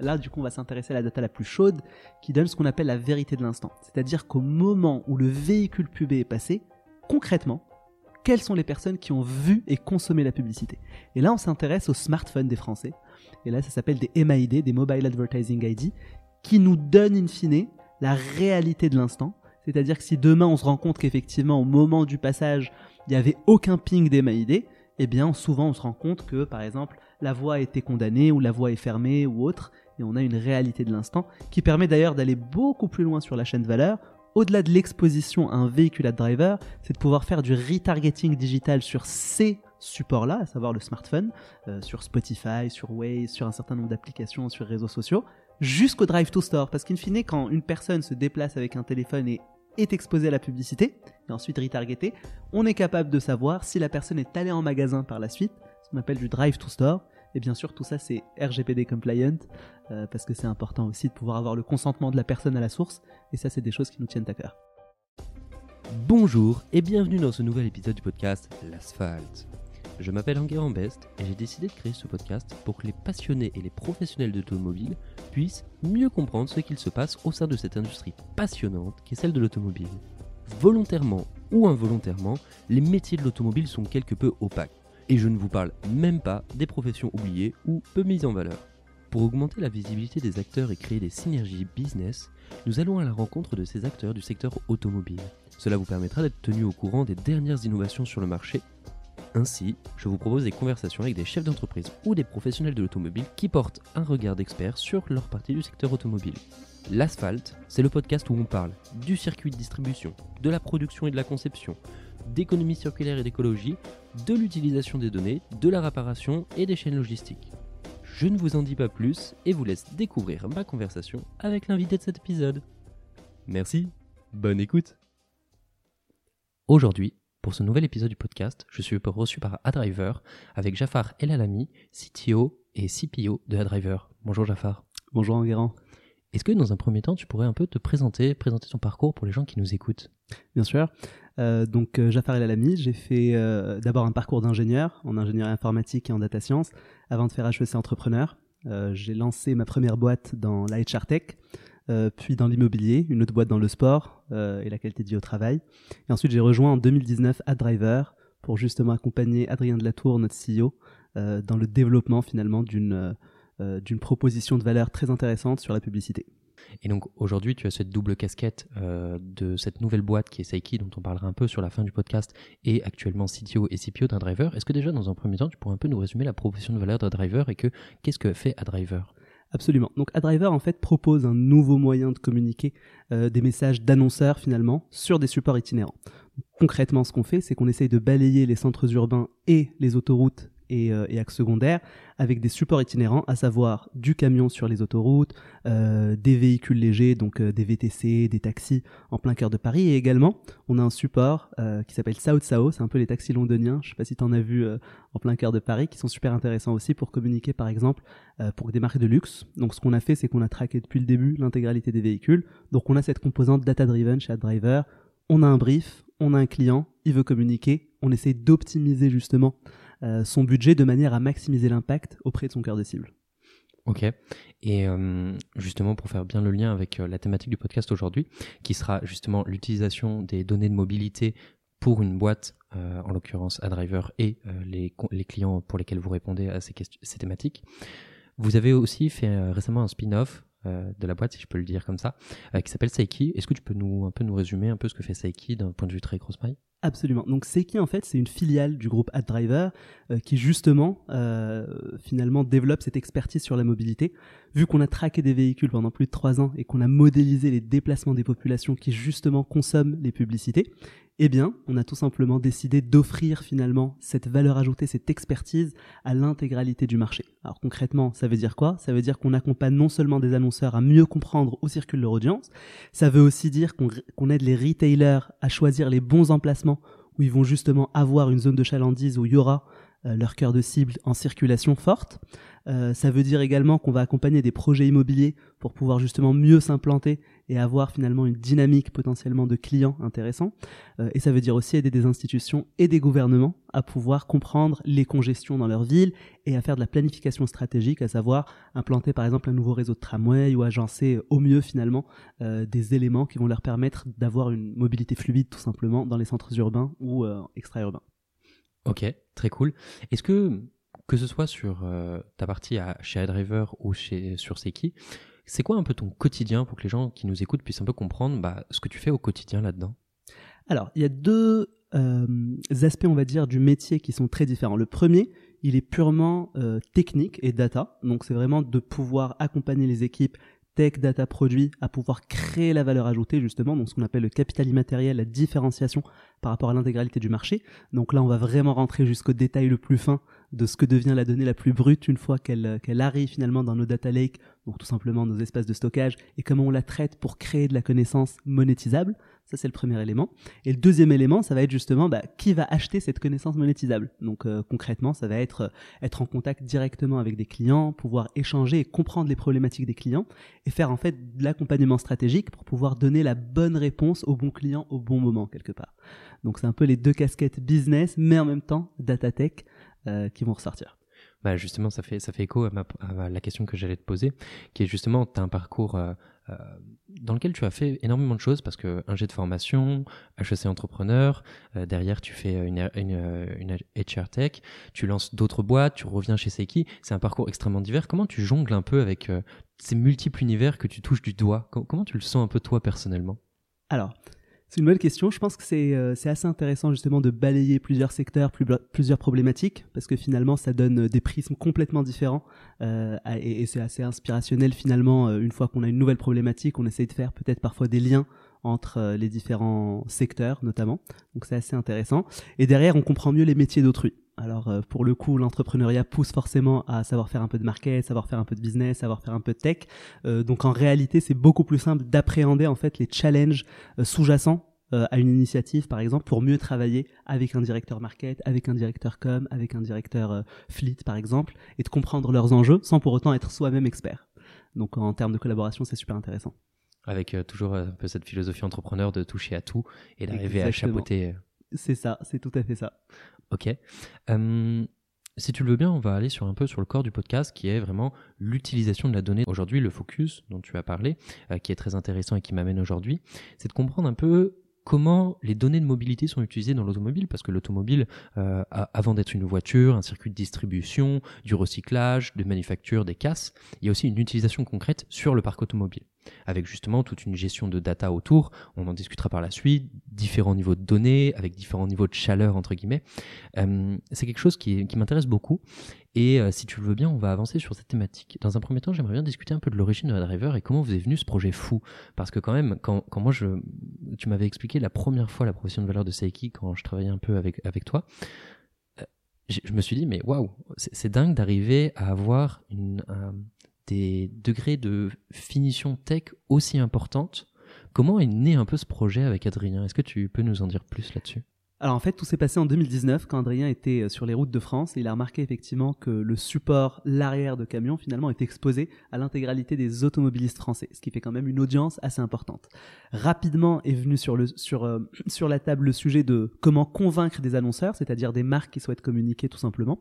Là, du coup, on va s'intéresser à la data la plus chaude qui donne ce qu'on appelle la vérité de l'instant. C'est-à-dire qu'au moment où le véhicule pubé est passé, concrètement, quelles sont les personnes qui ont vu et consommé la publicité? Et là, on s'intéresse aux smartphones des Français. Et là, ça s'appelle des MAID, des Mobile Advertising ID, qui nous donnent in fine la réalité de l'instant. C'est-à-dire que si demain on se rend compte qu'effectivement, au moment du passage, il n'y avait aucun ping des MAID, eh bien, souvent on se rend compte que, par exemple, la voie a été condamnée ou la voie est fermée ou autre, et on a une réalité de l'instant qui permet d'ailleurs d'aller beaucoup plus loin sur la chaîne de valeur. Au-delà de l'exposition à un véhicule à driver, c'est de pouvoir faire du retargeting digital sur ces supports-là, à savoir le smartphone, euh, sur Spotify, sur Waze, sur un certain nombre d'applications, sur réseaux sociaux, jusqu'au drive to store. Parce qu'in fine, quand une personne se déplace avec un téléphone et est exposée à la publicité, et ensuite retargetée, on est capable de savoir si la personne est allée en magasin par la suite, ce qu'on appelle du drive to store, et bien sûr, tout ça, c'est RGPD compliant, euh, parce que c'est important aussi de pouvoir avoir le consentement de la personne à la source, et ça, c'est des choses qui nous tiennent à cœur. Bonjour et bienvenue dans ce nouvel épisode du podcast L'Asphalte. Je m'appelle Enguerrand Best et j'ai décidé de créer ce podcast pour que les passionnés et les professionnels d'automobile puissent mieux comprendre ce qu'il se passe au sein de cette industrie passionnante qui est celle de l'automobile. Volontairement ou involontairement, les métiers de l'automobile sont quelque peu opaques. Et je ne vous parle même pas des professions oubliées ou peu mises en valeur. Pour augmenter la visibilité des acteurs et créer des synergies business, nous allons à la rencontre de ces acteurs du secteur automobile. Cela vous permettra d'être tenu au courant des dernières innovations sur le marché. Ainsi, je vous propose des conversations avec des chefs d'entreprise ou des professionnels de l'automobile qui portent un regard d'expert sur leur partie du secteur automobile. L'asphalte, c'est le podcast où on parle du circuit de distribution, de la production et de la conception, d'économie circulaire et d'écologie, de l'utilisation des données, de la réparation et des chaînes logistiques. Je ne vous en dis pas plus et vous laisse découvrir ma conversation avec l'invité de cet épisode. Merci, bonne écoute. Aujourd'hui, pour ce nouvel épisode du podcast, je suis reçu par Adriver avec Jafar Elalami, CTO et CPO de Adriver. Bonjour Jafar. Bonjour Enguerrand. Est-ce que dans un premier temps, tu pourrais un peu te présenter, présenter ton parcours pour les gens qui nous écoutent? Bien sûr. Euh, donc euh, Jafar El Alami, j'ai fait euh, d'abord un parcours d'ingénieur en ingénierie informatique et en data science avant de faire HEC entrepreneur. j'ai lancé ma première boîte dans la HR Tech, puis dans l'immobilier, une autre boîte dans le sport et la qualité de vie au travail. Et ensuite j'ai rejoint en 2019 AdDriver pour justement accompagner Adrien Delatour, notre CEO, dans le développement finalement d'une d'une proposition de valeur très intéressante sur la publicité. Et donc aujourd'hui, tu as cette double casquette euh, de cette nouvelle boîte qui est Saiki, dont on parlera un peu sur la fin du podcast, et actuellement CTO et CPO d'un driver. Est-ce que déjà, dans un premier temps, tu pourrais un peu nous résumer la proposition de valeur d'un driver et que qu'est-ce que fait AdDriver Absolument. Donc AdDriver en fait propose un nouveau moyen de communiquer euh, des messages d'annonceurs finalement sur des supports itinérants. Concrètement, ce qu'on fait, c'est qu'on essaye de balayer les centres urbains et les autoroutes euh, et, axes secondaires avec des supports itinérants, à savoir du camion sur les autoroutes, euh, des véhicules légers, donc euh, des VTC, des taxis en plein cœur de Paris. Et également, on a un support qui s'appelle South Sao, c'est un peu les taxis londoniens, je sais pas si tu en as vu en plein cœur de Paris, qui sont super intéressants aussi pour communiquer par exemple pour des marques de luxe. Donc ce qu'on a fait, c'est qu'on a traqué depuis le début l'intégralité des véhicules. Donc on a cette composante data-driven chez AdDriver, on a un brief, on a un client, il veut communiquer, on essaie d'optimiser justement euh, son budget de manière à maximiser l'impact auprès de son cœur de cible. Ok. Et euh, justement, pour faire bien le lien avec euh, la thématique du podcast aujourd'hui, qui sera justement l'utilisation des données de mobilité pour une boîte, en l'occurrence AdDriver, et les, clients pour lesquels vous répondez à ces, ces thématiques. Vous avez aussi fait récemment un spin-off de la boîte, si je peux le dire comme ça, qui s'appelle Saiki. Est-ce que tu peux nous un peu nous résumer un peu ce que fait Saiki d'un point de vue très cross-maille Absolument. Donc Seiki en fait? C'est une filiale du groupe AdDriver euh, qui justement euh, finalement développe cette expertise sur la mobilité. Vu qu'on a traqué des véhicules pendant plus de trois ans et qu'on a modélisé les déplacements des populations qui justement consomment les publicités, eh bien, on a tout simplement décidé d'offrir finalement cette valeur ajoutée, cette expertise à l'intégralité du marché. Alors concrètement, ça veut dire quoi? Ça veut dire qu'on accompagne non seulement des annonceurs à mieux comprendre où circule leur audience, ça veut aussi dire qu'on aide les retailers à choisir les bons emplacements où ils vont justement avoir une zone de chalandise où il y aura leur cœur de cible en circulation forte. Euh, ça veut dire également qu'on va accompagner des projets immobiliers pour pouvoir justement mieux s'implanter et avoir finalement une dynamique potentiellement de clients intéressants. Euh, et ça veut dire aussi aider des institutions et des gouvernements à pouvoir comprendre les congestions dans leur ville et à faire de la planification stratégique, à savoir implanter par exemple un nouveau réseau de tramway ou agencer au mieux finalement des éléments qui vont leur permettre d'avoir une mobilité fluide tout simplement dans les centres urbains ou extra-urbains. Ok, très cool. Est-ce que, que ce soit sur euh, ta partie à, chez iDriver ou chez, sur Seki, c'est quoi un peu ton quotidien pour que les gens qui nous écoutent puissent un peu comprendre bah, ce que tu fais au quotidien là-dedans? Alors, il y a deux euh, aspects, on va dire, du métier qui sont très différents. Le premier, il est purement euh, technique et data. Donc, c'est vraiment de pouvoir accompagner les équipes tech, data, produit à pouvoir créer la valeur ajoutée justement, donc ce qu'on appelle le capital immatériel, la différenciation par rapport à l'intégralité du marché. Donc là, on va vraiment rentrer jusqu'au détail le plus fin de ce que devient la donnée la plus brute une fois qu'elle qu'elle arrive finalement dans nos data lakes, donc tout simplement nos espaces de stockage, et comment on la traite pour créer de la connaissance monétisable. Ça, c'est le premier élément. Et le deuxième élément, ça va être justement bah, qui va acheter cette connaissance monétisable. Donc euh, concrètement, ça va être euh, être en contact directement avec des clients, pouvoir échanger et comprendre les problématiques des clients et faire en fait de l'accompagnement stratégique pour pouvoir donner la bonne réponse au bon client au bon moment quelque part. Donc c'est un peu les deux casquettes business, mais en même temps data tech euh, qui vont ressortir. Bah justement, ça fait, écho à, la question que j'allais te poser, qui est justement, tu as un parcours euh, dans lequel tu as fait énormément de choses parce que un jet de formation, HEC entrepreneur, euh, derrière tu fais une, une, HR tech, tu lances d'autres boîtes, tu reviens chez Seiki. C'est un parcours extrêmement divers. Comment tu jongles un peu avec euh, ces multiples univers que tu touches du doigt? Comment tu le sens un peu toi personnellement? Alors, c'est une bonne question. Je pense que euh, c'est assez intéressant justement de balayer plusieurs secteurs, plusieurs problématiques, parce que finalement ça donne des prismes complètement différents euh, et, c'est assez inspirationnel finalement. Euh, une fois qu'on a une nouvelle problématique, on essaye de faire peut-être parfois des liens entre les différents secteurs notamment. Donc c'est assez intéressant. Et derrière, on comprend mieux les métiers d'autrui. Alors pour le coup, l'entrepreneuriat pousse forcément à savoir faire un peu de market, savoir faire un peu de business, savoir faire un peu de tech. donc en réalité, c'est beaucoup plus simple d'appréhender en fait les challenges sous-jacents à une initiative, par exemple, pour mieux travailler avec un directeur market, avec un directeur com, avec un directeur fleet, par exemple, et de comprendre leurs enjeux sans pour autant être soi-même expert. Donc en termes de collaboration, c'est super intéressant. Avec toujours un peu cette philosophie entrepreneur de toucher à tout et d'arriver à chapeauter. C'est ça, c'est tout à fait ça. Ok. Si tu le veux bien, on va aller sur un peu sur le corps du podcast qui est vraiment l'utilisation de la donnée. Aujourd'hui, le focus dont tu as parlé, euh, qui est très intéressant et qui m'amène aujourd'hui, c'est de comprendre un peu comment les données de mobilité sont utilisées dans l'automobile, parce que l'automobile, euh, avant d'être une voiture, un circuit de distribution, du recyclage, de manufacture, des casses, il y a aussi une utilisation concrète sur le parc automobile avec justement toute une gestion de data autour. On en discutera par la suite, différents niveaux de données, avec différents niveaux de chaleur, entre guillemets. Euh, c'est quelque chose qui, m'intéresse beaucoup. Et euh, si tu le veux bien, on va avancer sur cette thématique. Dans un premier temps, j'aimerais bien discuter un peu de l'origine de la driver et comment vous est venu ce projet fou. Parce que quand même, quand, moi, je, tu m'avais expliqué la première fois la profession de valeur de Seiki quand je travaillais un peu avec, avec toi, euh, je me suis dit, mais waouh, c'est dingue d'arriver à avoir une, des degrés de finition tech aussi importantes. Comment est né un peu ce projet avec Adrien? Est-ce que tu peux nous en dire plus là-dessus? Alors en fait, tout s'est passé en 2019 quand Adrien était euh, sur les routes de France et il a remarqué effectivement que le support, l'arrière de camion finalement est exposé à l'intégralité des automobilistes français, ce qui fait quand même une audience assez importante. Rapidement est venu sur, le, sur, euh, sur la table le sujet de comment convaincre des annonceurs, c'est-à-dire des marques qui souhaitent communiquer tout simplement,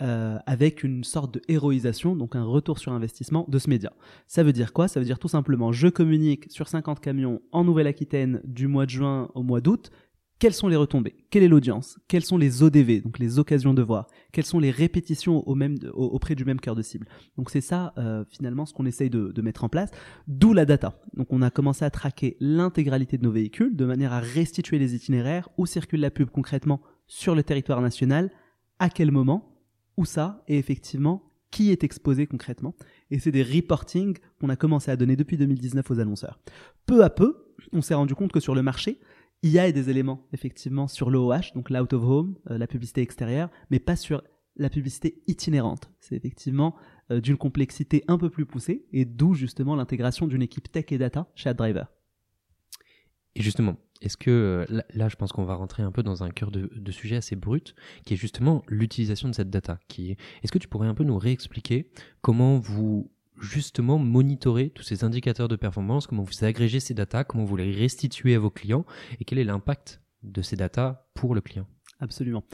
euh, avec une sorte de héroïsation, donc un retour sur investissement de ce média. Ça veut dire quoi? Ça veut dire tout simplement je communique sur 50 camions en Nouvelle-Aquitaine du mois de juin au mois d'août, quelles sont les retombées? Quelle est l'audience? Quelles sont les ODV, donc les occasions de voir? Quelles sont les répétitions auprès du même cœur de cible? Donc c'est ça euh, finalement ce qu'on essaye de, mettre en place, d'où la data. Donc on a commencé à traquer l'intégralité de nos véhicules de manière à restituer les itinéraires, où circule la pub concrètement sur le territoire national, à quel moment, où ça, et effectivement qui est exposé concrètement. Et c'est des reportings qu'on a commencé à donner depuis 2019 aux annonceurs. Peu à peu, on s'est rendu compte que sur le marché, il y a des éléments effectivement sur l'OOH, donc l'out of home, euh, la publicité extérieure, mais pas sur la publicité itinérante. C'est effectivement euh, d'une complexité un peu plus poussée et d'où justement l'intégration d'une équipe tech et data chez AdDriver. Et justement, est-ce que euh, là, je pense qu'on va rentrer un peu dans un cœur de, sujet assez brut, qui est justement l'utilisation de cette data. Qui est... Est-ce que tu pourrais un peu nous réexpliquer comment vous justement monitorez tous ces indicateurs de performance, comment vous agrégez ces data, comment vous les restituez à vos clients, et quel est l'impact de ces data pour le client Absolument.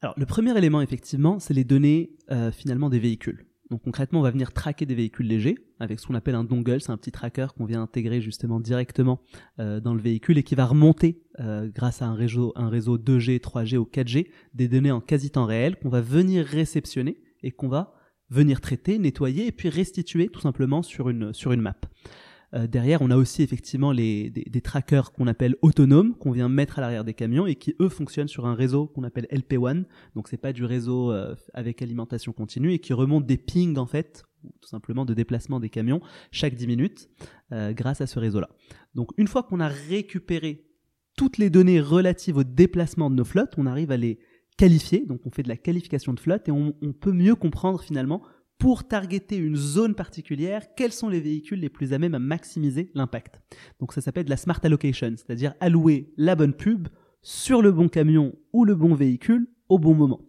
Alors le premier élément effectivement, c'est les données euh, finalement des véhicules. Donc concrètement, on va venir traquer des véhicules légers avec ce qu'on appelle un dongle, c'est un petit tracker qu'on vient intégrer justement directement euh, dans le véhicule et qui va remonter euh, grâce à un réseau, un réseau 2G, 3G ou 4G des données en quasi temps réel qu'on va venir réceptionner et qu'on va venir traiter, nettoyer et puis restituer tout simplement sur une, sur une map. Euh, derrière, on a aussi effectivement les, des, trackers qu'on appelle autonomes, qu'on vient mettre à l'arrière des camions et qui eux fonctionnent sur un réseau qu'on appelle LP1. Donc c'est pas du réseau euh, avec alimentation continue et qui remonte des pings en fait, tout simplement de déplacement des camions chaque 10 minutes euh, grâce à ce réseau-là. Donc une fois qu'on a récupéré toutes les données relatives au déplacement de nos flottes, on arrive à les qualifier. Donc on fait de la qualification de flotte et on peut mieux comprendre finalement pour targeter une zone particulière, quels sont les véhicules les plus à même à maximiser l'impact. Donc ça s'appelle de la smart allocation, c'est-à-dire allouer la bonne pub sur le bon camion ou le bon véhicule au bon moment.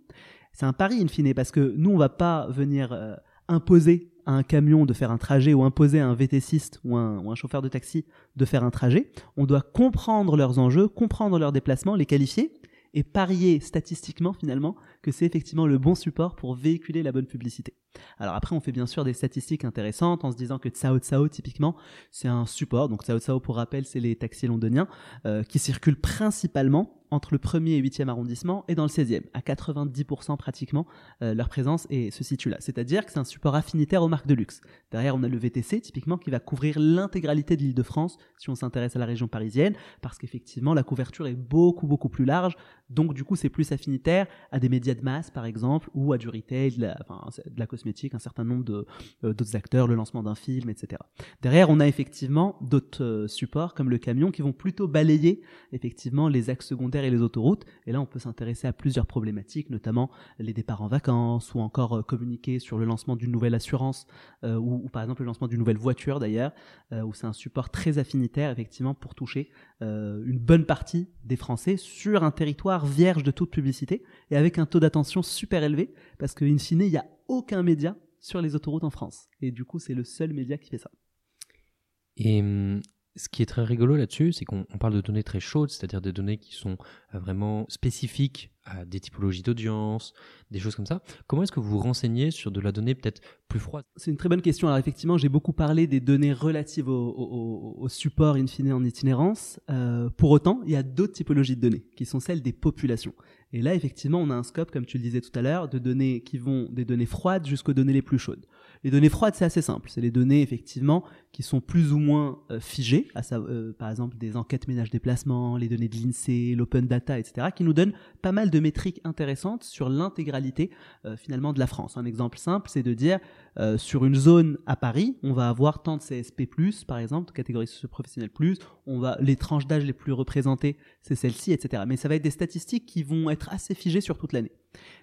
C'est un pari in fine parce que nous on va pas venir euh, imposer à un camion de faire un trajet ou imposer à un VTCiste ou ou un chauffeur de taxi de faire un trajet. On doit comprendre leurs enjeux, comprendre leurs déplacements, les qualifier et parier statistiquement finalement que c'est effectivement le bon support pour véhiculer la bonne publicité. Alors après, on fait bien sûr des statistiques intéressantes en se disant que Tsao Tsao, typiquement, c'est un support. Donc Tsao Tsao, pour rappel, c'est les taxis londoniens euh, qui circulent principalement entre le 1er et 8e arrondissement et dans le 16e. À 90% pratiquement, euh, leur présence et se situe là. C'est-à-dire que c'est un support affinitaire aux marques de luxe. Derrière, on a le VTC, typiquement, qui va couvrir l'intégralité de l'île de France si on s'intéresse à la région parisienne, parce qu'effectivement, la couverture est beaucoup, beaucoup plus large. Donc, du coup, c'est plus affinitaire à des médias de masse, par exemple, ou à du retail, de la, cosmétique, un certain nombre de, euh, d'autres acteurs, le lancement d'un film, etc. Derrière, on a effectivement d'autres euh, supports, comme le camion, qui vont plutôt balayer, effectivement, les axes secondaires et les autoroutes. Et là, on peut s'intéresser à plusieurs problématiques, notamment les départs en vacances ou encore euh, communiquer sur le lancement d'une nouvelle assurance euh, ou, par exemple le lancement d'une nouvelle voiture d'ailleurs, où c'est un support très affinitaire effectivement pour toucher une bonne partie des Français sur un territoire vierge de toute publicité et avec un taux d'attention super élevé parce qu'in fine, il n'y a aucun média sur les autoroutes en France. Et du coup, c'est le seul média qui fait ça. Et hum, ce qui est très rigolo là-dessus, c'est qu'on parle de données très chaudes, c'est-à-dire des données qui sont euh, vraiment spécifiques à des typologies d'audience, des choses comme ça. Comment est-ce que vous vous renseignez sur de la donnée peut-être plus froide? C'est une très bonne question. Alors effectivement, j'ai beaucoup parlé des données relatives au, support in fine en itinérance. Euh, pour autant, il y a d'autres typologies de données qui sont celles des populations. Et là, effectivement, on a un scope, comme tu le disais tout à l'heure, de données qui vont des données froides jusqu'aux données les plus chaudes. Les données froides, c'est assez simple. C'est les données, effectivement, qui sont plus ou moins euh, figées, euh, par exemple des enquêtes ménage-déplacement, les données de l'INSEE, l'open data, etc., qui nous donnent pas mal de métriques intéressantes sur l'intégralité, euh, finalement, de la France. Un exemple simple, c'est de dire, sur une zone à Paris, on va avoir tant de CSP+, par exemple, catégorie socio-professionnelle on va, les tranches d'âge les plus représentées, c'est celle-ci, etc. Mais ça va être des statistiques qui vont être assez figées sur toute l'année.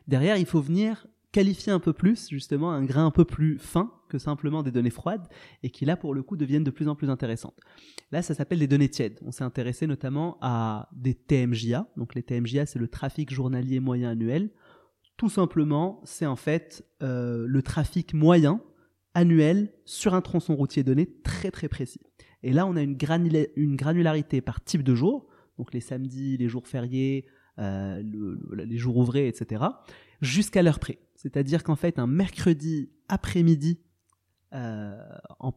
Derrière, il faut venir qualifier un peu plus, justement, un grain un peu plus fin que simplement des données froides et qui là, pour le coup, deviennent de plus en plus intéressantes. Là, ça s'appelle des données tièdes. On s'est intéressé notamment à des TMJA. Donc les TMJA, c'est le trafic journalier moyen annuel. Tout simplement, c'est en fait euh, le trafic moyen annuel sur un tronçon routier donné très très précis. Et là, on a une, une granularité par type de jour, donc les samedis, les jours fériés, euh, les jours ouvrés, etc., jusqu'à l'heure près. C'est-à-dire qu'en fait, un mercredi après-midi, euh,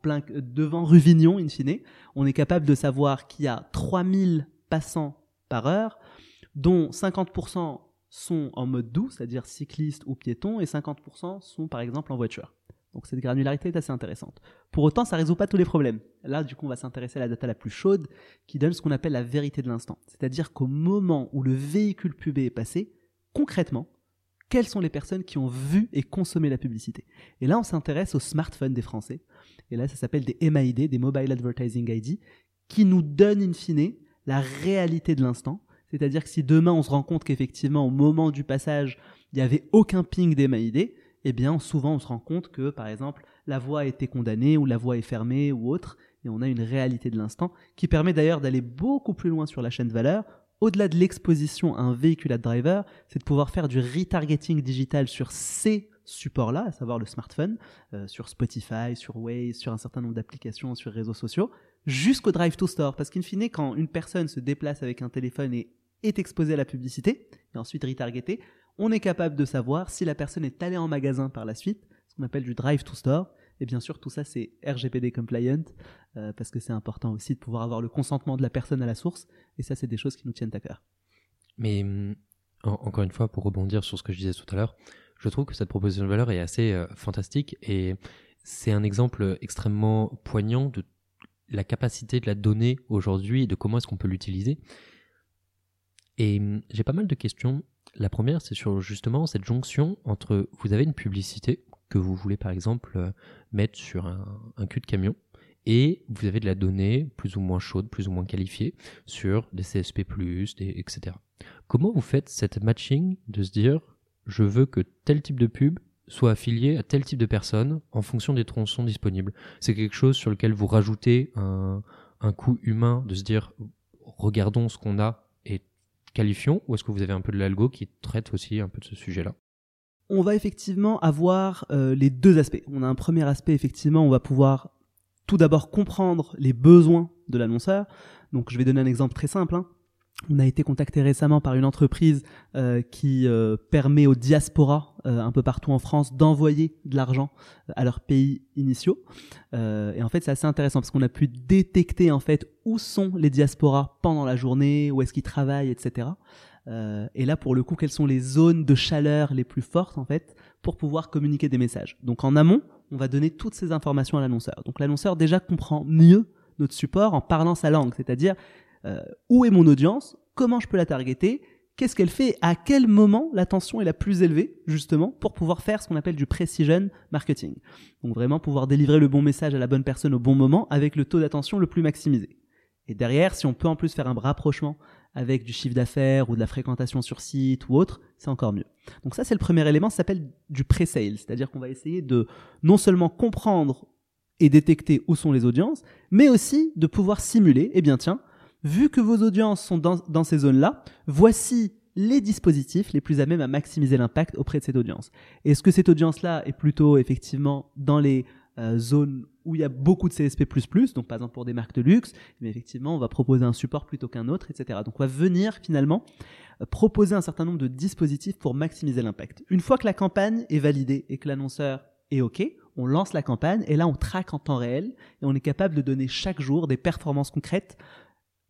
plein devant Ruvignon, in fine, on est capable de savoir qu'il y a 3000 passants par heure, dont 50% sont en mode doux, c'est-à-dire cyclistes ou piétons, et 50% sont par exemple en voiture. Donc cette granularité est assez intéressante. Pour autant, ça ne résout pas tous les problèmes. Là, du coup, on va s'intéresser à la data la plus chaude, qui donne ce qu'on appelle la vérité de l'instant. C'est-à-dire qu'au moment où le véhicule pubé est passé, concrètement, quelles sont les personnes qui ont vu et consommé la publicité. Et là, on s'intéresse aux smartphones des Français. Et là, ça s'appelle des MAID, des Mobile Advertising ID, qui nous donnent in fine la réalité de l'instant. C'est-à-dire que si demain on se rend compte qu'effectivement, au moment du passage, il n'y avait aucun ping des MAID, eh bien, souvent on se rend compte que, par exemple, la voie a été condamnée ou la voie est fermée ou autre. et on a une réalité de l'instant qui permet d'ailleurs d'aller beaucoup plus loin sur la chaîne de valeur. Au-delà de l'exposition à un véhicule ad driver, c'est de pouvoir faire du retargeting digital sur ces supports-là, à savoir le smartphone, euh, sur Spotify, sur Waze, sur un certain nombre d'applications, sur réseaux sociaux, jusqu'au drive to store. Parce qu'in fine, quand une personne se déplace avec un téléphone et est exposée à la publicité, et ensuite retargetée, on est capable de savoir si la personne est allée en magasin par la suite, ce qu'on appelle du drive to store. Et bien sûr, tout ça, c'est RGPD compliant, euh, parce que c'est important aussi de pouvoir avoir le consentement de la personne à la source. Et ça, c'est des choses qui nous tiennent à cœur. Mais hum, encore une fois, pour rebondir sur ce que je disais tout à l'heure, je trouve que cette proposition de valeur est assez euh, fantastique et c'est un exemple extrêmement poignant de la capacité de la donnée aujourd'hui et de comment est-ce qu'on peut l'utiliser. Et hum, j'ai pas mal de questions. La première, c'est sur justement cette jonction entre vous avez une publicité que vous voulez par exemple euh, mettre sur un, cul de camion et vous avez de la donnée plus ou moins chaude, plus ou moins qualifiée sur des CSP+, etc. Comment vous faites cette matching de se dire je veux que tel type de pub soit affilié à tel type de personnes en fonction des tronçons disponibles? C'est quelque chose sur lequel vous rajoutez un, un coût humain de se dire regardons ce qu'on a et qualifions ou est-ce que vous avez un peu de l'algo qui traite aussi un peu de ce sujet-là? On va effectivement avoir euh, les deux aspects. On a un premier aspect, effectivement, on va pouvoir tout d'abord comprendre les besoins de l'annonceur. Donc je vais donner un exemple très simple. Hein. On a été contacté récemment par une entreprise euh, qui euh, permet aux diasporas un peu partout en France d'envoyer de l'argent à leurs pays initiaux. et en fait, c'est assez intéressant parce qu'on a pu détecter en fait où sont les diasporas pendant la journée, où est-ce qu'ils travaillent, etc. Euh, et là, pour le coup, quelles sont les zones de chaleur les plus fortes, en fait, pour pouvoir communiquer des messages? Donc en amont, on va donner toutes ces informations à l'annonceur. Donc l'annonceur déjà comprend mieux notre support en parlant sa langue, c'est-à-dire euh, où est mon audience, comment je peux la targeter, qu'est-ce qu'elle fait, à quel moment l'attention est la plus élevée, justement, pour pouvoir faire ce qu'on appelle du precision marketing? Donc vraiment pouvoir délivrer le bon message à la bonne personne au bon moment avec le taux d'attention le plus maximisé. Et derrière, si on peut en plus faire un rapprochement avec du chiffre d'affaires ou de la fréquentation sur site ou autre, c'est encore mieux. Donc ça, c'est le premier élément, ça s'appelle du pre-sale, c'est-à-dire qu'on va essayer de non seulement comprendre et détecter où sont les audiences, mais aussi de pouvoir simuler, eh bien tiens, vu que vos audiences sont dans, dans ces zones-là, voici les dispositifs les plus à même à maximiser l'impact auprès de cette audience. Est-ce que cette audience-là est plutôt effectivement dans les euh, zone où il y a beaucoup de CSP++, donc par exemple pour des marques de luxe, mais effectivement, on va proposer un support plutôt qu'un autre, etc. Donc on va venir finalement euh, proposer un certain nombre de dispositifs pour maximiser l'impact. Une fois que la campagne est validée et que l'annonceur est OK, on lance la campagne et là on traque en temps réel et on est capable de donner chaque jour des performances concrètes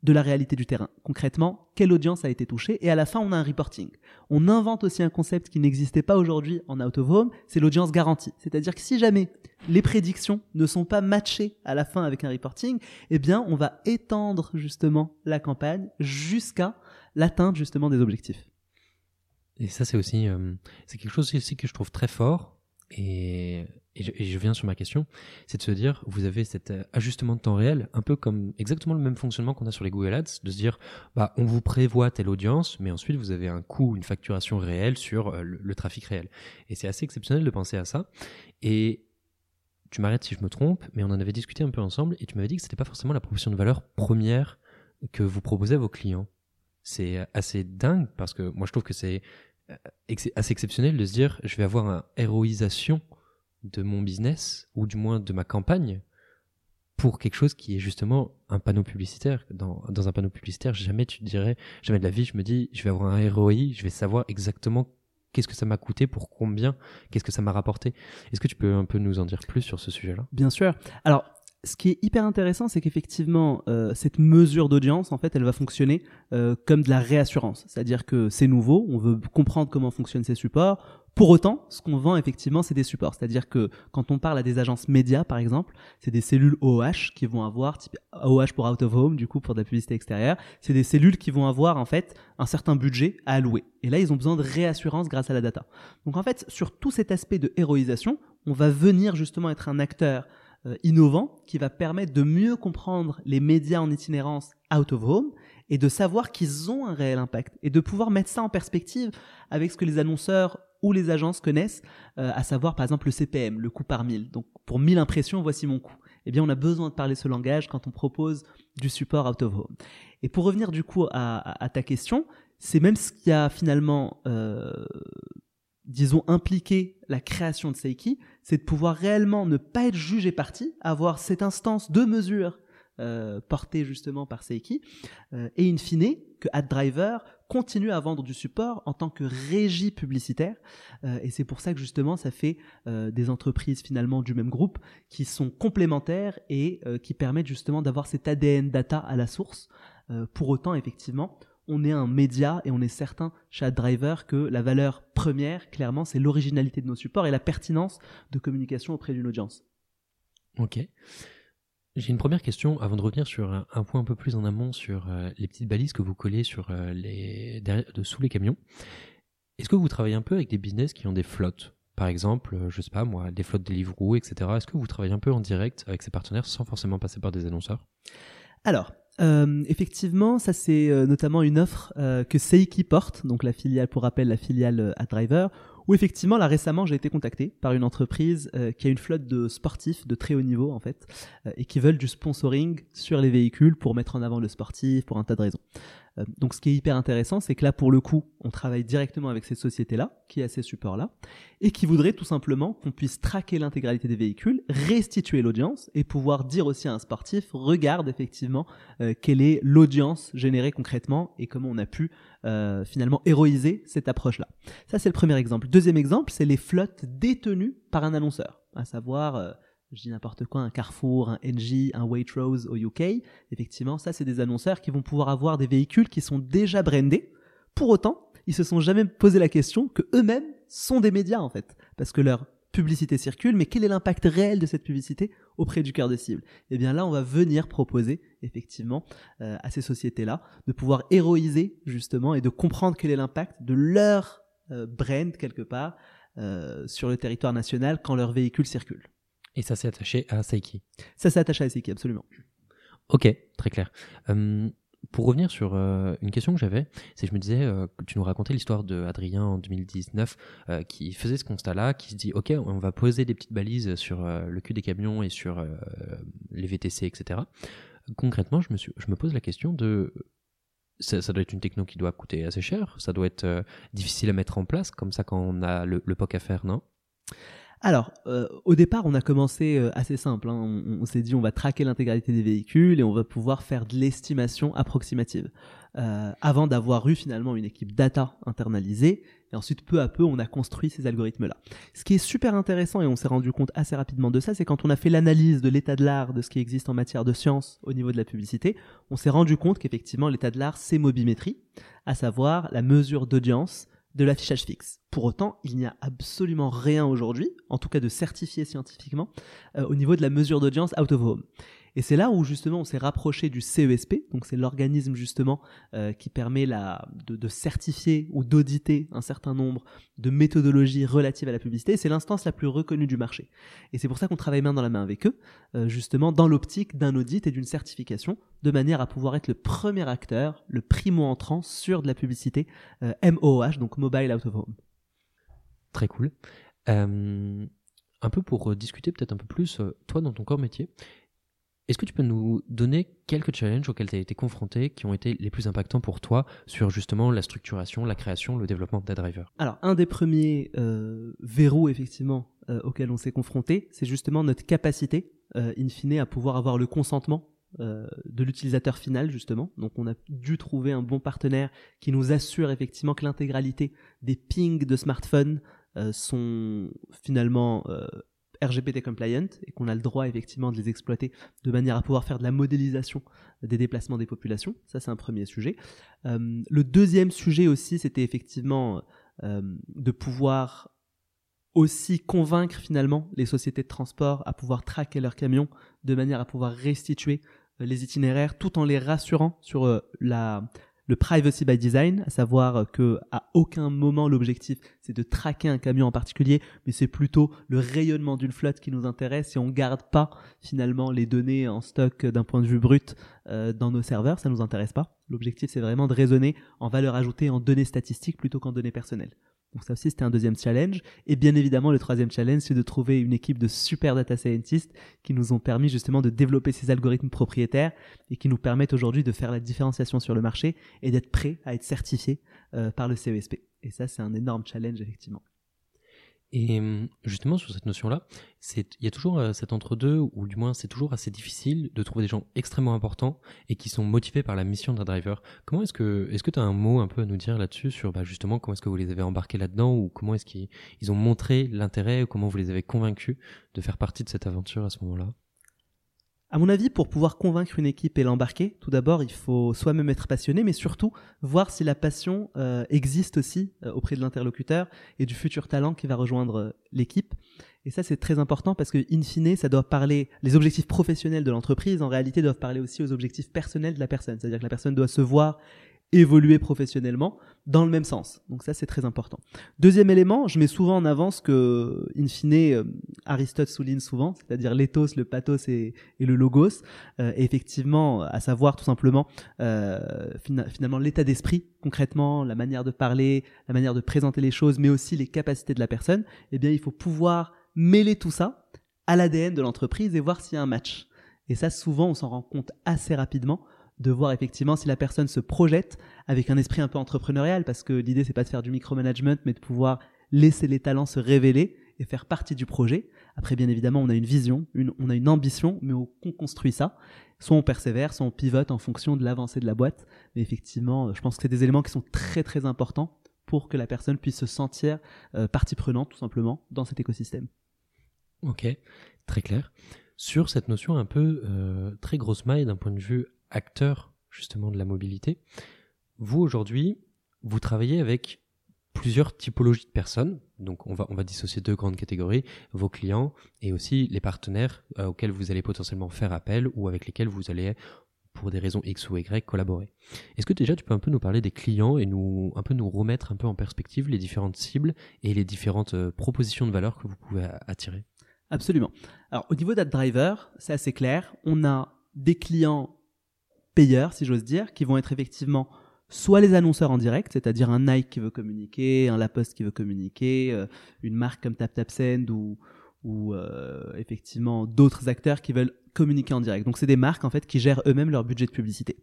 de la réalité du terrain. Concrètement, quelle audience a été touchée Et à la fin, on a un reporting. On invente aussi un concept qui n'existait pas aujourd'hui en out of home, c'est l'audience garantie. C'est-à-dire que si jamais les prédictions ne sont pas matchées à la fin avec un reporting, eh bien, on va étendre justement la campagne jusqu'à l'atteinte justement des objectifs. Et ça, c'est aussi, euh, c'est quelque chose aussi que je trouve très fort. Et et je, viens sur ma question, c'est de se dire, vous avez cet euh, ajustement de temps réel, un peu comme exactement le même fonctionnement qu'on a sur les Google Ads, de se dire, bah, on vous prévoit telle audience, mais ensuite vous avez un coût, une facturation réelle sur euh, le, trafic réel. Et c'est assez exceptionnel de penser à ça. Et tu m'arrêtes si je me trompe, mais on en avait discuté un peu ensemble, et tu m'avais dit que c'était pas forcément la proposition de valeur première que vous proposez à vos clients. C'est assez dingue parce que moi je trouve que c'est euh, assez exceptionnel de se dire, je vais avoir une héroïsation de mon business, ou du moins de ma campagne, pour quelque chose qui est justement un panneau publicitaire. Dans, dans un panneau publicitaire, jamais tu te dirais, jamais de la vie, je me dis, je vais avoir un ROI, je vais savoir exactement qu'est-ce que ça m'a coûté, pour combien, qu'est-ce que ça m'a rapporté. Est-ce que tu peux un peu nous en dire plus sur ce sujet-là? Bien sûr. Alors, ce qui est hyper intéressant, c'est qu'effectivement, euh, cette mesure d'audience, en fait, elle va fonctionner euh, comme de la réassurance. C'est-à-dire que c'est nouveau, on veut comprendre comment fonctionnent ces supports, pour autant, ce qu'on vend effectivement, c'est des supports. C'est-à-dire que quand on parle à des agences médias, par exemple, c'est des cellules OOH qui vont avoir, type OOH pour out of home, du coup pour de la publicité extérieure, c'est des cellules qui vont avoir en fait un certain budget à allouer. Et là, ils ont besoin de réassurance grâce à la data. Donc en fait, sur tout cet aspect de héroïsation, on va venir justement être un acteur innovant qui va permettre de mieux comprendre les médias en itinérance out of home et de savoir qu'ils ont un réel impact et de pouvoir mettre ça en perspective avec ce que les annonceurs ou les agences connaissent, euh, à savoir par exemple le CPM, le coût par mille. Donc pour 1000 impressions, voici mon coût. eh bien on a besoin de parler ce langage quand on propose du support out of home. Et pour revenir du coup à, ta question, c'est même ce qui a finalement, euh, disons, impliqué la création de Seiki, c'est de pouvoir réellement ne pas être jugé parti, avoir cette instance de mesure euh, portée justement par Seiki, euh, et in fine, que AdDriver continue à vendre du support en tant que régie publicitaire. Euh, et c'est pour ça que justement, ça fait euh, des entreprises finalement du même groupe qui sont complémentaires et euh, qui permettent justement d'avoir cet ADN data à la source. pour autant, effectivement, on est un média et on est certain chez AdDriver que la valeur première, clairement, c'est l'originalité de nos supports et la pertinence de communication auprès d'une audience. Ok. J'ai une première question avant de revenir sur un, point un peu plus en amont sur euh, les petites balises que vous collez sur euh, les de, sous les camions. Est-ce que vous travaillez un peu avec des business qui ont des flottes? Par exemple, euh, je sais pas moi, des flottes Deliveroo, etc. Est-ce que vous travaillez un peu en direct avec ces partenaires sans forcément passer par des annonceurs? Alors, effectivement, ça c'est notamment une offre que Seiki porte, donc la filiale, pour rappel, la filiale AdDriver, où effectivement, là récemment, j'ai été contacté par une entreprise euh, qui a une flotte de sportifs de très haut niveau en fait, euh, et qui veulent du sponsoring sur les véhicules pour mettre en avant le sportif, pour un tas de raisons. Euh, donc ce qui est hyper intéressant, c'est que là, pour le coup, on travaille directement avec ces sociétés-là, qui a ces supports-là, et qui voudraient tout simplement qu'on puisse traquer l'intégralité des véhicules, restituer l'audience, et pouvoir dire aussi à un sportif, regarde effectivement euh, quelle est l'audience générée concrètement, et comment on a pu euh, finalement héroïser cette approche-là. Ça, c'est le premier exemple. Deuxième exemple, c'est les flottes détenues par un annonceur, à savoir je dis n'importe quoi, un Carrefour, un NG, un Waitrose au UK, effectivement, ça, c'est des annonceurs qui vont pouvoir avoir des véhicules qui sont déjà brandés. Pour autant, ils se sont jamais posé la question que eux-mêmes sont des médias, en fait. Parce que leur publicité circule, mais quel est l'impact réel de cette publicité auprès du cœur de cible Eh bien là, on va venir proposer, effectivement, euh, à ces sociétés-là, de pouvoir héroïser, justement, et de comprendre quel est l'impact de leur euh, brand, quelque part, euh, sur le territoire national quand leur véhicule circule. Et ça s'est attaché à Saiki Ça s'est attaché à Saiki, absolument. Ok, très clair. Hum, pour revenir sur euh, une question que j'avais, c'est que je me disais euh, que tu nous racontais l'histoire de Adrien en 2019 euh, qui faisait ce constat-là, qui se dit ok, on va poser des petites balises sur le cul des camions et sur les VTC, etc. Concrètement, je me, suis, je me pose la question de ça, doit être une techno qui doit coûter assez cher, ça doit être difficile à mettre en place, comme ça quand on a le, le POC à faire, non? Alors, euh, au départ, on a commencé euh, assez simple. Hein. On, s'est dit, on va traquer l'intégralité des véhicules et on va pouvoir faire de l'estimation approximative. Euh, avant d'avoir eu finalement une équipe data internalisée. Et ensuite, peu à peu, on a construit ces algorithmes-là. Ce qui est super intéressant, et on s'est rendu compte assez rapidement de ça, c'est quand on a fait l'analyse de l'état de l'art, de ce qui existe en matière de science au niveau de la publicité, on s'est rendu compte qu'effectivement, l'état de l'art, c'est mobimétrie, à savoir la mesure d'audience de l'affichage fixe. Pour autant, il n'y a absolument rien aujourd'hui, en tout cas de certifié scientifiquement, euh, au niveau de la mesure d'audience out of home. Et c'est là où justement on s'est rapproché du CESP, donc c'est l'organisme justement euh, qui permet la, de, certifier ou d'auditer un certain nombre de méthodologies relatives à la publicité. C'est l'instance la plus reconnue du marché. Et c'est pour ça qu'on travaille main dans la main avec eux, euh, justement dans l'optique d'un audit et d'une certification, de manière à pouvoir être le premier acteur, le primo entrant sur de la publicité euh, MOH, donc Mobile Out of Home. Très cool. un peu pour discuter peut-être un peu plus, toi dans ton corps métier, est-ce que tu peux nous donner quelques challenges auxquels tu as été confronté qui ont été les plus impactants pour toi sur justement la structuration, la création, le développement d'AdDriver Alors, un des premiers euh, verrous effectivement euh, auxquels on s'est confronté, c'est justement notre capacité, euh, in fine, à pouvoir avoir le consentement de l'utilisateur final justement. Donc on a dû trouver un bon partenaire qui nous assure effectivement que l'intégralité des pings de smartphone sont finalement RGPD compliant et qu'on a le droit effectivement de les exploiter de manière à pouvoir faire de la modélisation des déplacements des populations. Ça, c'est un premier sujet. Euh, le deuxième sujet aussi, c'était effectivement euh, de pouvoir aussi convaincre finalement les sociétés de transport à pouvoir traquer leurs camions de manière à pouvoir restituer euh, les itinéraires tout en les rassurant sur la, le privacy by design, à savoir que à aucun moment l'objectif c'est de traquer un camion en particulier, mais c'est plutôt le rayonnement d'une flotte qui nous intéresse et on garde pas finalement les données en stock d'un point de vue brut euh, dans nos serveurs, ça nous intéresse pas. L'objectif c'est vraiment de raisonner en valeur ajoutée en données statistiques plutôt qu'en données personnelles. Donc ça aussi, c'était un deuxième challenge. Et bien évidemment, le troisième challenge, c'est de trouver une équipe de super data scientists qui nous ont permis justement de développer ces algorithmes propriétaires et qui nous permettent aujourd'hui de faire la différenciation sur le marché et d'être prêts à être certifiés euh, par le CESP. Et ça, c'est un énorme challenge, effectivement. Et hum, justement, sur cette notion-là, il y a toujours euh, cet entre-deux, ou du moins c'est toujours assez difficile de trouver des gens extrêmement importants et qui sont motivés par la mission d'un driver. Comment est-ce que est-ce que tu as un mot un peu à nous dire là-dessus sur bah, justement comment est-ce que vous les avez embarqués là-dedans ou comment est-ce qu'ils ont montré l'intérêt ou comment vous les avez convaincus de faire partie de cette aventure à ce moment-là? À mon avis, pour pouvoir convaincre une équipe et l'embarquer, tout d'abord, il faut soi-même être passionné, mais surtout voir si la passion euh, existe aussi euh, auprès de l'interlocuteur et du futur talent qui va rejoindre euh, l'équipe. Et ça, c'est très important parce que, in fine, ça doit parler, les objectifs professionnels de l'entreprise, en réalité, doivent parler aussi aux objectifs personnels de la personne. C'est-à-dire que la personne doit se voir évoluer professionnellement dans le même sens. Donc ça, c'est très important. Deuxième élément, je mets souvent en avant ce que, in fine, euh, Aristote souligne souvent, c'est-à-dire l'éthos, le pathos et, le logos. Euh, effectivement, à savoir tout simplement, euh, finalement, l'état d'esprit, concrètement, la manière de parler, la manière de présenter les choses, mais aussi les capacités de la personne. Eh bien, il faut pouvoir mêler tout ça à l'ADN de l'entreprise et voir s'il y a un match. Et ça, souvent, on s'en rend compte assez rapidement de voir effectivement si la personne se projette avec un esprit un peu entrepreneurial, parce que l'idée c'est pas de faire du micromanagement, mais de pouvoir laisser les talents se révéler et faire partie du projet. Après, bien évidemment, on a une vision, on a une ambition, mais on construit ça. Soit on persévère, soit on pivote en fonction de l'avancée de la boîte. Mais effectivement, je pense que c'est des éléments qui sont très très importants pour que la personne puisse se sentir euh, partie prenante, tout simplement, dans cet écosystème. Ok, très clair. Sur cette notion un peu euh, très grosse maille d'un point de vue acteur justement de la mobilité, vous aujourd'hui, vous travaillez avec plusieurs typologies de personnes. Donc on va, on va dissocier deux grandes catégories, vos clients et aussi les partenaires euh, auxquels vous allez potentiellement faire appel ou avec lesquels vous allez, pour des raisons X ou Y, collaborer. Est-ce que déjà tu peux un peu nous parler des clients et nous, un peu nous remettre un peu en perspective les différentes cibles et les différentes euh, propositions de valeur que vous pouvez attirer? Absolument. Alors au niveau d'AdDriver, c'est assez clair. On a des clients payeurs, si j'ose dire, qui vont être effectivement soit les annonceurs en direct, c'est-à-dire un Nike qui veut communiquer, un La Poste qui veut communiquer, euh, une marque comme TapTapSend ou, ou euh, effectivement d'autres acteurs qui veulent communiquer en direct. Donc c'est des marques en fait qui gèrent eux-mêmes leur budget de publicité.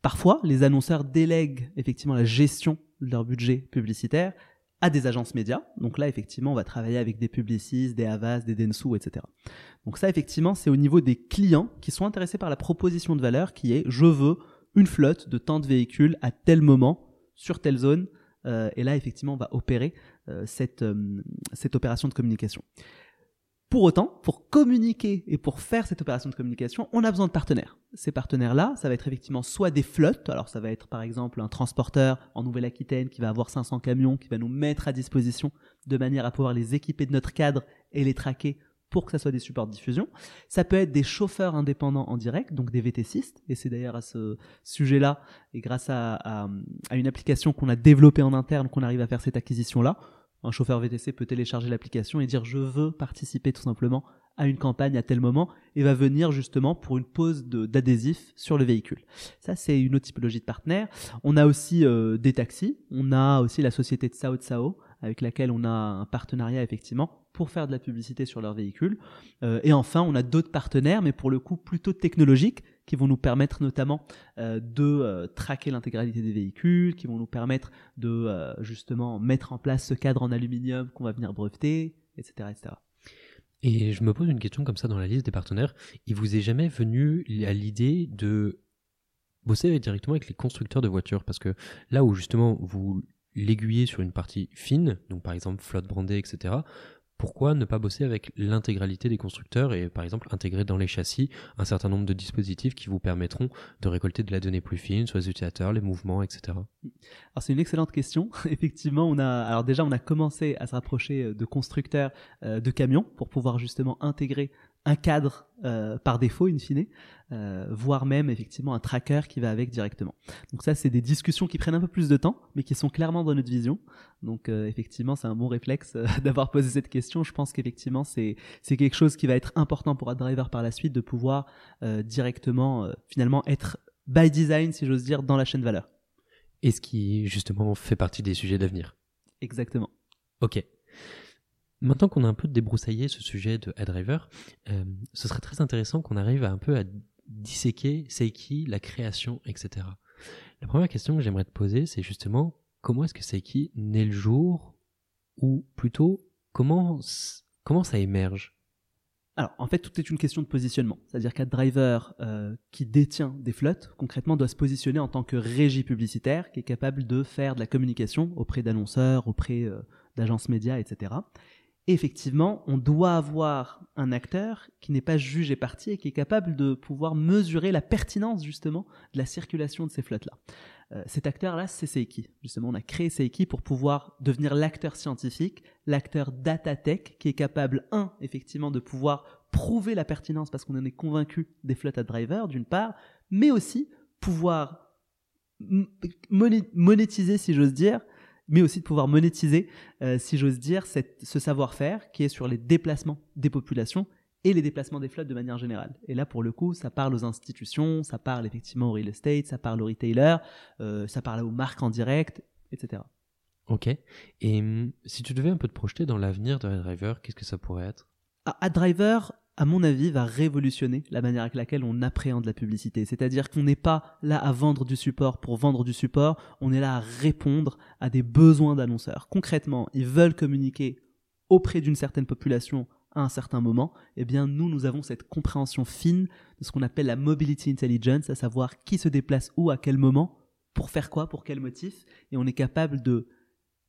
Parfois, les annonceurs délèguent effectivement la gestion de leur budget publicitaire à des agences médias. Donc là, effectivement, on va travailler avec des publicistes, des Havas, des Densu, etc. Donc ça, effectivement, c'est au niveau des clients qui sont intéressés par la proposition de valeur qui est je veux une flotte de tant de véhicules à tel moment sur telle zone. Euh, et là, effectivement, on va opérer euh, cette, euh, cette opération de communication. Pour autant, pour communiquer et pour faire cette opération de communication, on a besoin de partenaires. Ces partenaires-là, ça va être effectivement soit des flottes, alors ça va être par exemple un transporteur en Nouvelle-Aquitaine qui va avoir 500 camions, qui va nous mettre à disposition de manière à pouvoir les équiper de notre cadre et les traquer pour que ça soit des supports de diffusion. Ça peut être des chauffeurs indépendants en direct, donc des VTCistes, et c'est d'ailleurs à ce sujet-là, et grâce à, à, à une application qu'on a développée en interne, qu'on arrive à faire cette acquisition-là un chauffeur VTC peut télécharger l'application et dire je veux participer tout simplement à une campagne à tel moment et va venir justement pour une pose d'adhésif sur le véhicule. Ça, c'est une autre typologie de partenaire. On a aussi euh, des taxis. On a aussi la société de Sao Sao avec laquelle on a un partenariat effectivement pour faire de la publicité sur leur véhicule. Euh, et enfin, on a d'autres partenaires, mais pour le coup plutôt technologiques, qui vont nous permettre notamment euh, de euh, traquer l'intégralité des véhicules, qui vont nous permettre de euh, justement mettre en place ce cadre en aluminium qu'on va venir breveter, etc., etc. Et je me pose une question comme ça dans la liste des partenaires. Il vous est jamais venu à l'idée de bosser directement avec les constructeurs de voitures? Parce que là où justement vous l'aiguillez sur une partie fine, donc par exemple flotte brandée, etc., pourquoi ne pas bosser avec l'intégralité des constructeurs et par exemple intégrer dans les châssis un certain nombre de dispositifs qui vous permettront de récolter de la donnée plus fine sur les utilisateurs, les mouvements, etc. Alors c'est une excellente question. Effectivement, on a déjà on a commencé à se rapprocher euh, de constructeurs euh, de camions pour pouvoir justement intégrer un cadre euh, par défaut, in fine, euh, voire même effectivement un tracker qui va avec directement. Donc ça, c'est des discussions qui prennent un peu plus de temps, mais qui sont clairement dans notre vision. Donc euh, effectivement, c'est un bon réflexe d'avoir posé cette question. Je pense qu'effectivement, c'est c'est quelque chose qui va être important pour AdDriver par la suite de pouvoir directement finalement être by design, si j'ose dire, dans la chaîne valeur. Et ce qui justement fait partie des sujets d'avenir. Exactement. Ok. Maintenant qu'on a un peu débroussaillé ce sujet de driver, euh, ce serait très intéressant qu'on arrive à un peu à disséquer Seiki, la création, etc. La première question que j'aimerais te poser, c'est justement comment est-ce que Seiki naît le jour, ou plutôt comment comment ça émerge? Alors, en fait, tout est une question de positionnement. C'est-à-dire qu'un driver euh, qui détient des flottes, concrètement, doit se positionner en tant que régie publicitaire qui est capable de faire de la communication auprès d'annonceurs, auprès euh, d'agences médias, etc. Et effectivement, on doit avoir un acteur qui n'est pas jugé parti et qui est capable de pouvoir mesurer la pertinence justement de la circulation de ces flottes-là. Euh, cet acteur-là, c'est Seiki. Justement, on a créé Seiki pour pouvoir devenir l'acteur scientifique, l'acteur data tech, qui est capable, un, effectivement, de pouvoir prouver la pertinence parce qu'on en est convaincu des flottes à driver, d'une part, mais aussi pouvoir monétiser, si j'ose dire, mais aussi de pouvoir monétiser, euh, si j'ose dire, ce savoir-faire qui est sur les déplacements des populations et les déplacements des flottes de manière générale. Et là, pour le coup, ça parle aux institutions, ça parle effectivement au real estate, ça parle aux retailers, euh, ça parle aux marques en direct, etc. Ok. Et hum, si tu devais un peu te projeter dans l'avenir de AdDriver, qu'est-ce que ça pourrait être? Ah, AdDriver, à mon avis, va révolutionner la manière avec laquelle on appréhende la publicité. C'est-à-dire qu'on n'est pas là à vendre du support pour vendre du support, on est là à répondre à des besoins d'annonceurs. Concrètement, ils veulent communiquer auprès d'une certaine population à un certain moment, eh bien nous, nous avons cette compréhension fine de ce qu'on appelle la mobility intelligence, à savoir qui se déplace où, à quel moment, pour faire quoi, pour quel motif, et on est capable de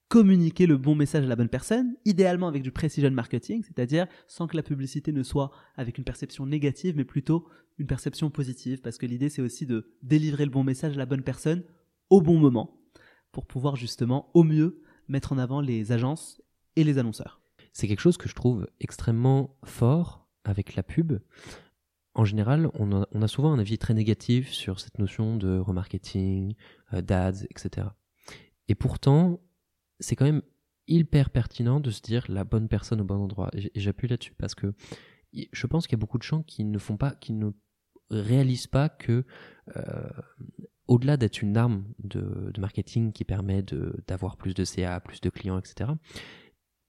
communiquer le bon message à la bonne personne, idéalement avec du precision marketing, c'est-à-dire sans que la publicité ne soit avec une perception négative, mais plutôt une perception positive, parce que l'idée c'est aussi de délivrer le bon message à la bonne personne au bon moment, pour pouvoir justement au mieux mettre en avant les agences et les annonceurs. C'est quelque chose que je trouve extrêmement fort avec la pub. En général, on a, souvent un avis très négatif sur cette notion de remarketing, euh, d'ads, etc. Et pourtant, c'est quand même hyper pertinent de se dire la bonne personne au bon endroit. Et j'appuie là-dessus parce que je pense qu'il y a beaucoup de gens qui ne font pas, qui ne réalisent pas que euh, au-delà d'être une arme de, marketing qui permet d'avoir plus de CA, plus de clients, etc.,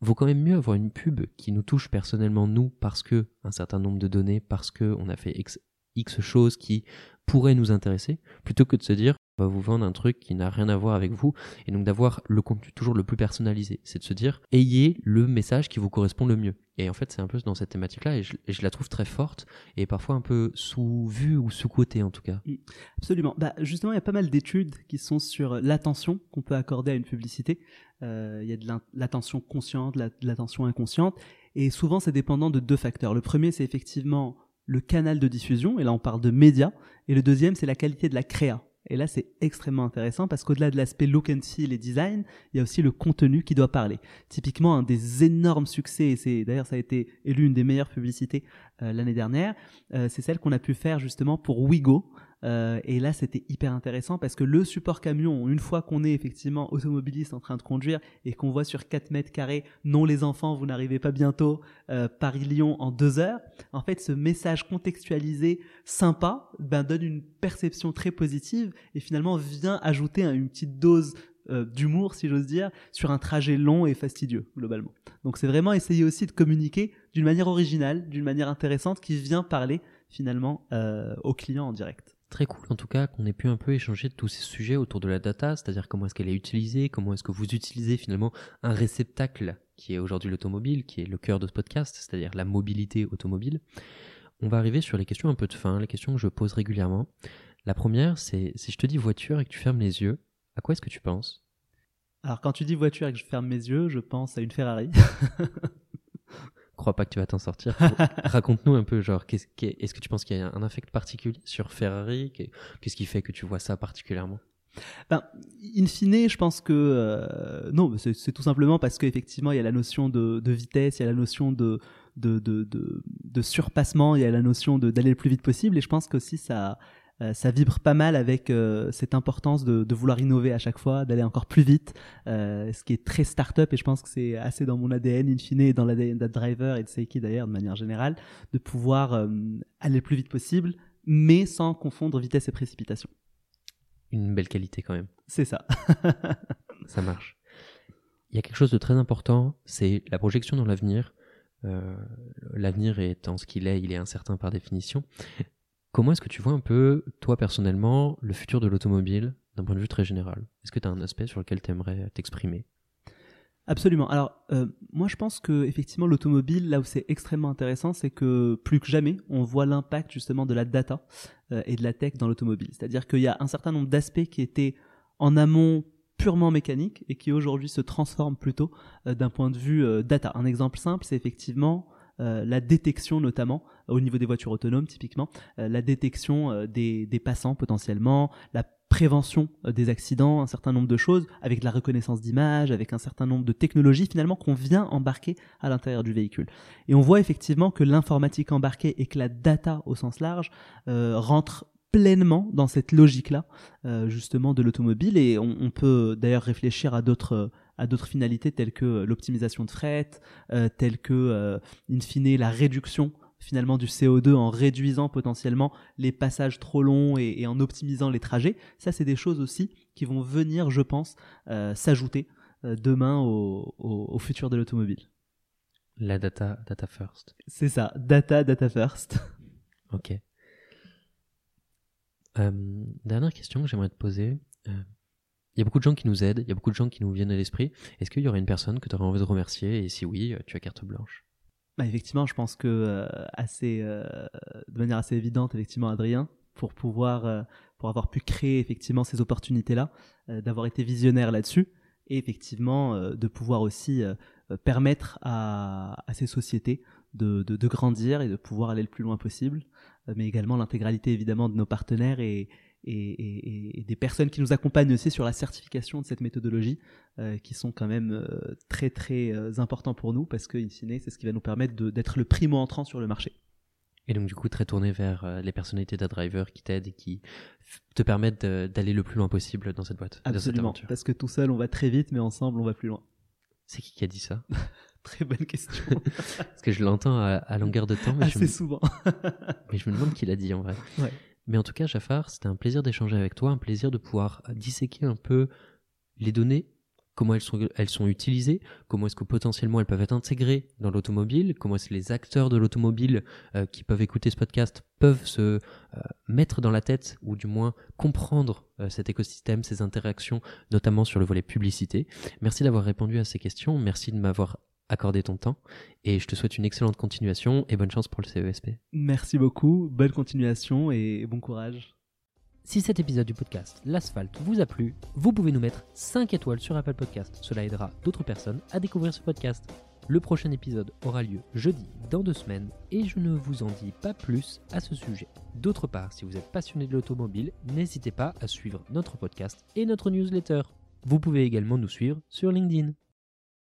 vaut quand même mieux avoir une pub qui nous touche personnellement nous parce que un certain nombre de données, parce que on a fait X, X choses qui pourraient nous intéresser, plutôt que de se dire va vous vendre un truc qui n'a rien à voir avec vous et donc d'avoir le contenu toujours le plus personnalisé. C'est de se dire ayez le message qui vous correspond le mieux. Et en fait, c'est un peu dans cette thématique-là et je, la trouve très forte et parfois un peu sous-vue ou sous-cotée en tout cas. Mm. Absolument. Bah, justement, il y a pas mal d'études qui sont sur l'attention qu'on peut accorder à une publicité. Euh, il y a de l'attention consciente, de l'attention inconsciente et souvent c'est dépendant de deux facteurs. Le premier, c'est effectivement le canal de diffusion, et là on parle de médias, et le deuxième, c'est la qualité de la créa. Et là, c'est extrêmement intéressant parce qu'au-delà de l'aspect look and feel et design, il y a aussi le contenu qui doit parler. Typiquement, un des énormes succès, et c'est d'ailleurs ça a été élu une des meilleures publicités euh, l'année dernière, euh, c'est celle qu'on a pu faire justement pour Wigo, euh, et là, c'était hyper intéressant parce que le support camion, une fois qu'on est effectivement automobiliste en train de conduire et qu'on voit sur 4 mètres carrés, non les enfants, vous n'arrivez pas bientôt, euh, Paris-Lyon en deux heures, en fait, ce message contextualisé, sympa, ben, donne une perception très positive et finalement vient ajouter une petite dose euh, d'humour, si j'ose dire, sur un trajet long et fastidieux, globalement. Donc c'est vraiment essayer aussi de communiquer d'une manière originale, d'une manière intéressante, qui vient parler finalement euh, aux clients en direct très cool en tout cas qu'on ait pu un peu échanger de tous ces sujets autour de la data, c'est-à-dire comment est-ce qu'elle est utilisée, comment est-ce que vous utilisez finalement un réceptacle qui est aujourd'hui l'automobile, qui est le cœur de ce podcast, c'est-à-dire la mobilité automobile. On va arriver sur les questions un peu de fin, les questions que je pose régulièrement. La première, c'est si je te dis voiture et que tu fermes les yeux, à quoi est-ce que tu penses? Alors quand tu dis voiture et que je ferme mes yeux, je pense à une Ferrari. crois pas que tu vas t'en sortir. Raconte-nous un peu, genre, est-ce que tu penses qu'il y a un affect particulier sur Ferrari? Qu'est-ce qui fait que tu vois ça particulièrement? Ben, in fine, je pense que euh, non, c'est tout simplement parce qu'effectivement, il y a la notion de, vitesse, il y a la notion de, de, de, de surpassement, il y a la notion d'aller le plus vite possible, et je pense qu'aussi ça, euh, ça vibre pas mal avec euh, cette importance de, de, vouloir innover à chaque fois, d'aller encore plus vite, euh, ce qui est très start-up et je pense que c'est assez dans mon ADN in fine et dans l'ADN Driver et de Seiki d'ailleurs de manière générale, de pouvoir aller le plus vite possible, mais sans confondre vitesse et précipitation. Une belle qualité quand même. C'est ça. ça marche. il y a quelque chose de très important, c'est la projection dans l'avenir. Euh, l'avenir étant ce qu'il est, il est incertain par définition. Comment est-ce que tu vois un peu, toi personnellement, le futur de l'automobile d'un point de vue très général? Est-ce que tu as un aspect sur lequel tu aimerais t'exprimer? Absolument. Alors, euh, moi, je pense que effectivement, l'automobile, là où c'est extrêmement intéressant, c'est que plus que jamais, on voit l'impact justement de la data euh, et de la tech dans l'automobile. C'est-à-dire qu'il y a un certain nombre d'aspects qui étaient en amont purement mécaniques et qui aujourd'hui se transforment plutôt euh, d'un point de vue data. Un exemple simple, c'est effectivement la détection notamment au niveau des voitures autonomes typiquement, la détection des, des, passants potentiellement, la prévention euh, des accidents, un certain nombre de choses, avec la reconnaissance d'image, avec un certain nombre de technologies finalement qu'on vient embarquer à l'intérieur du véhicule. Et on voit effectivement que l'informatique embarquée et que la data au sens large euh, rentre pleinement dans cette logique-là, euh, justement, de l'automobile. Et on peut d'ailleurs réfléchir à d'autres à d'autres finalités telles que l'optimisation de fret, euh, telles que, euh, in fine, la réduction finalement du CO2 en réduisant potentiellement les passages trop longs et, en optimisant les trajets. Ça, c'est des choses aussi qui vont venir, je pense, euh, s'ajouter euh, demain au, futur de l'automobile. La data, data first. C'est ça, data, data first. Ok. Euh, dernière question que j'aimerais te poser. Il y a beaucoup de gens qui nous aident, il y a beaucoup de gens qui nous viennent à l'esprit. Est-ce qu'il y aurait une personne que tu aurais envie de remercier? Et si oui, tu as carte blanche bah, effectivement, je pense que euh, assez, euh, de manière assez évidente, effectivement, Adrien, pour pouvoir, euh, pour avoir pu créer effectivement ces opportunités-là, d'avoir été visionnaire là-dessus, et effectivement de pouvoir aussi permettre à, à, ces sociétés de, de, de, grandir et de pouvoir aller le plus loin possible, mais également l'intégralité évidemment de nos partenaires et, et, des personnes qui nous accompagnent aussi sur la certification de cette méthodologie, euh, qui sont quand même euh, très très euh, importants pour nous parce que, in fine, c'est ce qui va nous permettre d'être le primo entrant sur le marché. Et donc du coup très tourné vers les personnalités d'AdDriver qui t'aident et qui te permettent d'aller le plus loin possible dans cette boîte. Absolument, parce que tout seul on va très vite, mais ensemble on va plus loin. C'est qui qui a dit ça? Très bonne question. parce que je l'entends à, longueur de temps. Mais Assez souvent. mais je me demande qui l'a dit en vrai. Ouais. Mais en tout cas, Jafar, c'était un plaisir d'échanger avec toi, un plaisir de pouvoir disséquer un peu les données, comment elles sont, elles sont utilisées, comment est-ce que potentiellement elles peuvent être intégrées dans l'automobile, comment est-ce que les acteurs de l'automobile euh, qui peuvent écouter ce podcast peuvent se euh, mettre dans la tête, ou du moins comprendre euh, cet écosystème, ces interactions, notamment sur le volet publicité. Merci d'avoir répondu à ces questions, merci de m'avoir accorder ton temps. Et je te souhaite une excellente continuation et bonne chance pour le CESP. Merci beaucoup, bonne continuation et bon courage. Si cet épisode du podcast L'Asphalte vous a plu, vous pouvez nous mettre 5 étoiles sur Apple Podcast. Cela aidera d'autres personnes à découvrir ce podcast. Le prochain épisode aura lieu jeudi dans deux semaines et je ne vous en dis pas plus à ce sujet. D'autre part, si vous êtes passionné de l'automobile, n'hésitez pas à suivre notre podcast et notre newsletter. Vous pouvez également nous suivre sur LinkedIn.